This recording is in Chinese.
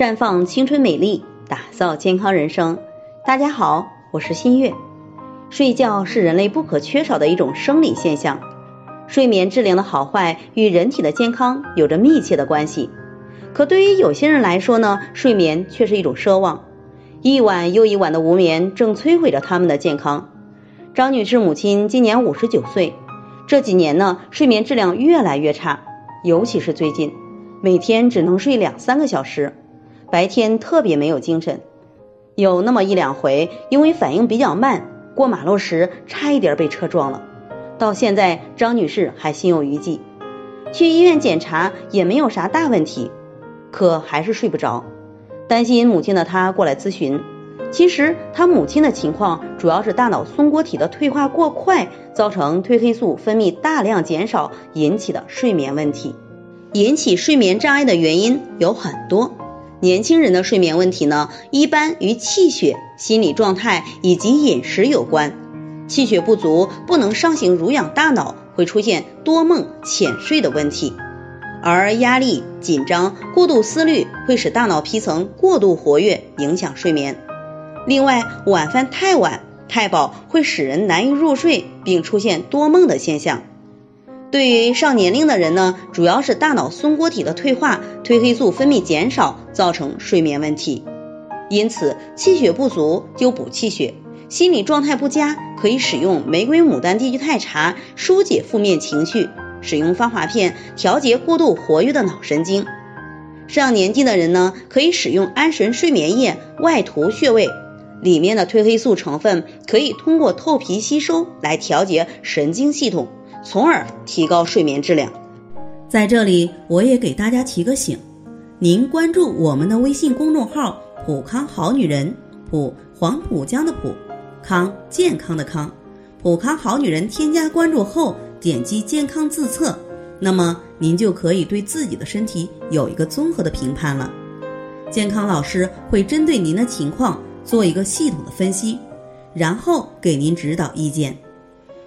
绽放青春美丽，打造健康人生。大家好，我是新月。睡觉是人类不可缺少的一种生理现象，睡眠质量的好坏与人体的健康有着密切的关系。可对于有些人来说呢，睡眠却是一种奢望，一晚又一晚的无眠正摧毁着他们的健康。张女士母亲今年五十九岁，这几年呢，睡眠质量越来越差，尤其是最近，每天只能睡两三个小时。白天特别没有精神，有那么一两回，因为反应比较慢，过马路时差一点被车撞了。到现在，张女士还心有余悸，去医院检查也没有啥大问题，可还是睡不着。担心母亲的她过来咨询，其实她母亲的情况主要是大脑松果体的退化过快，造成褪黑素分泌大量减少引起的睡眠问题。引起睡眠障碍的原因有很多。年轻人的睡眠问题呢，一般与气血、心理状态以及饮食有关。气血不足，不能上行濡养大脑，会出现多梦、浅睡的问题。而压力、紧张、过度思虑，会使大脑皮层过度活跃，影响睡眠。另外，晚饭太晚、太饱，会使人难以入睡，并出现多梦的现象。对于上年龄的人呢，主要是大脑松果体的退化，褪黑素分泌减少，造成睡眠问题。因此，气血不足就补气血，心理状态不佳可以使用玫瑰牡丹地菊太茶疏解负面情绪，使用芳华片调节过度活跃的脑神经。上年纪的人呢，可以使用安神睡眠液外涂穴位，里面的褪黑素成分可以通过透皮吸收来调节神经系统。从而提高睡眠质量。在这里，我也给大家提个醒：您关注我们的微信公众号“普康好女人”，普黄浦江的浦，康健康的康，普康好女人。添加关注后，点击健康自测，那么您就可以对自己的身体有一个综合的评判了。健康老师会针对您的情况做一个系统的分析，然后给您指导意见。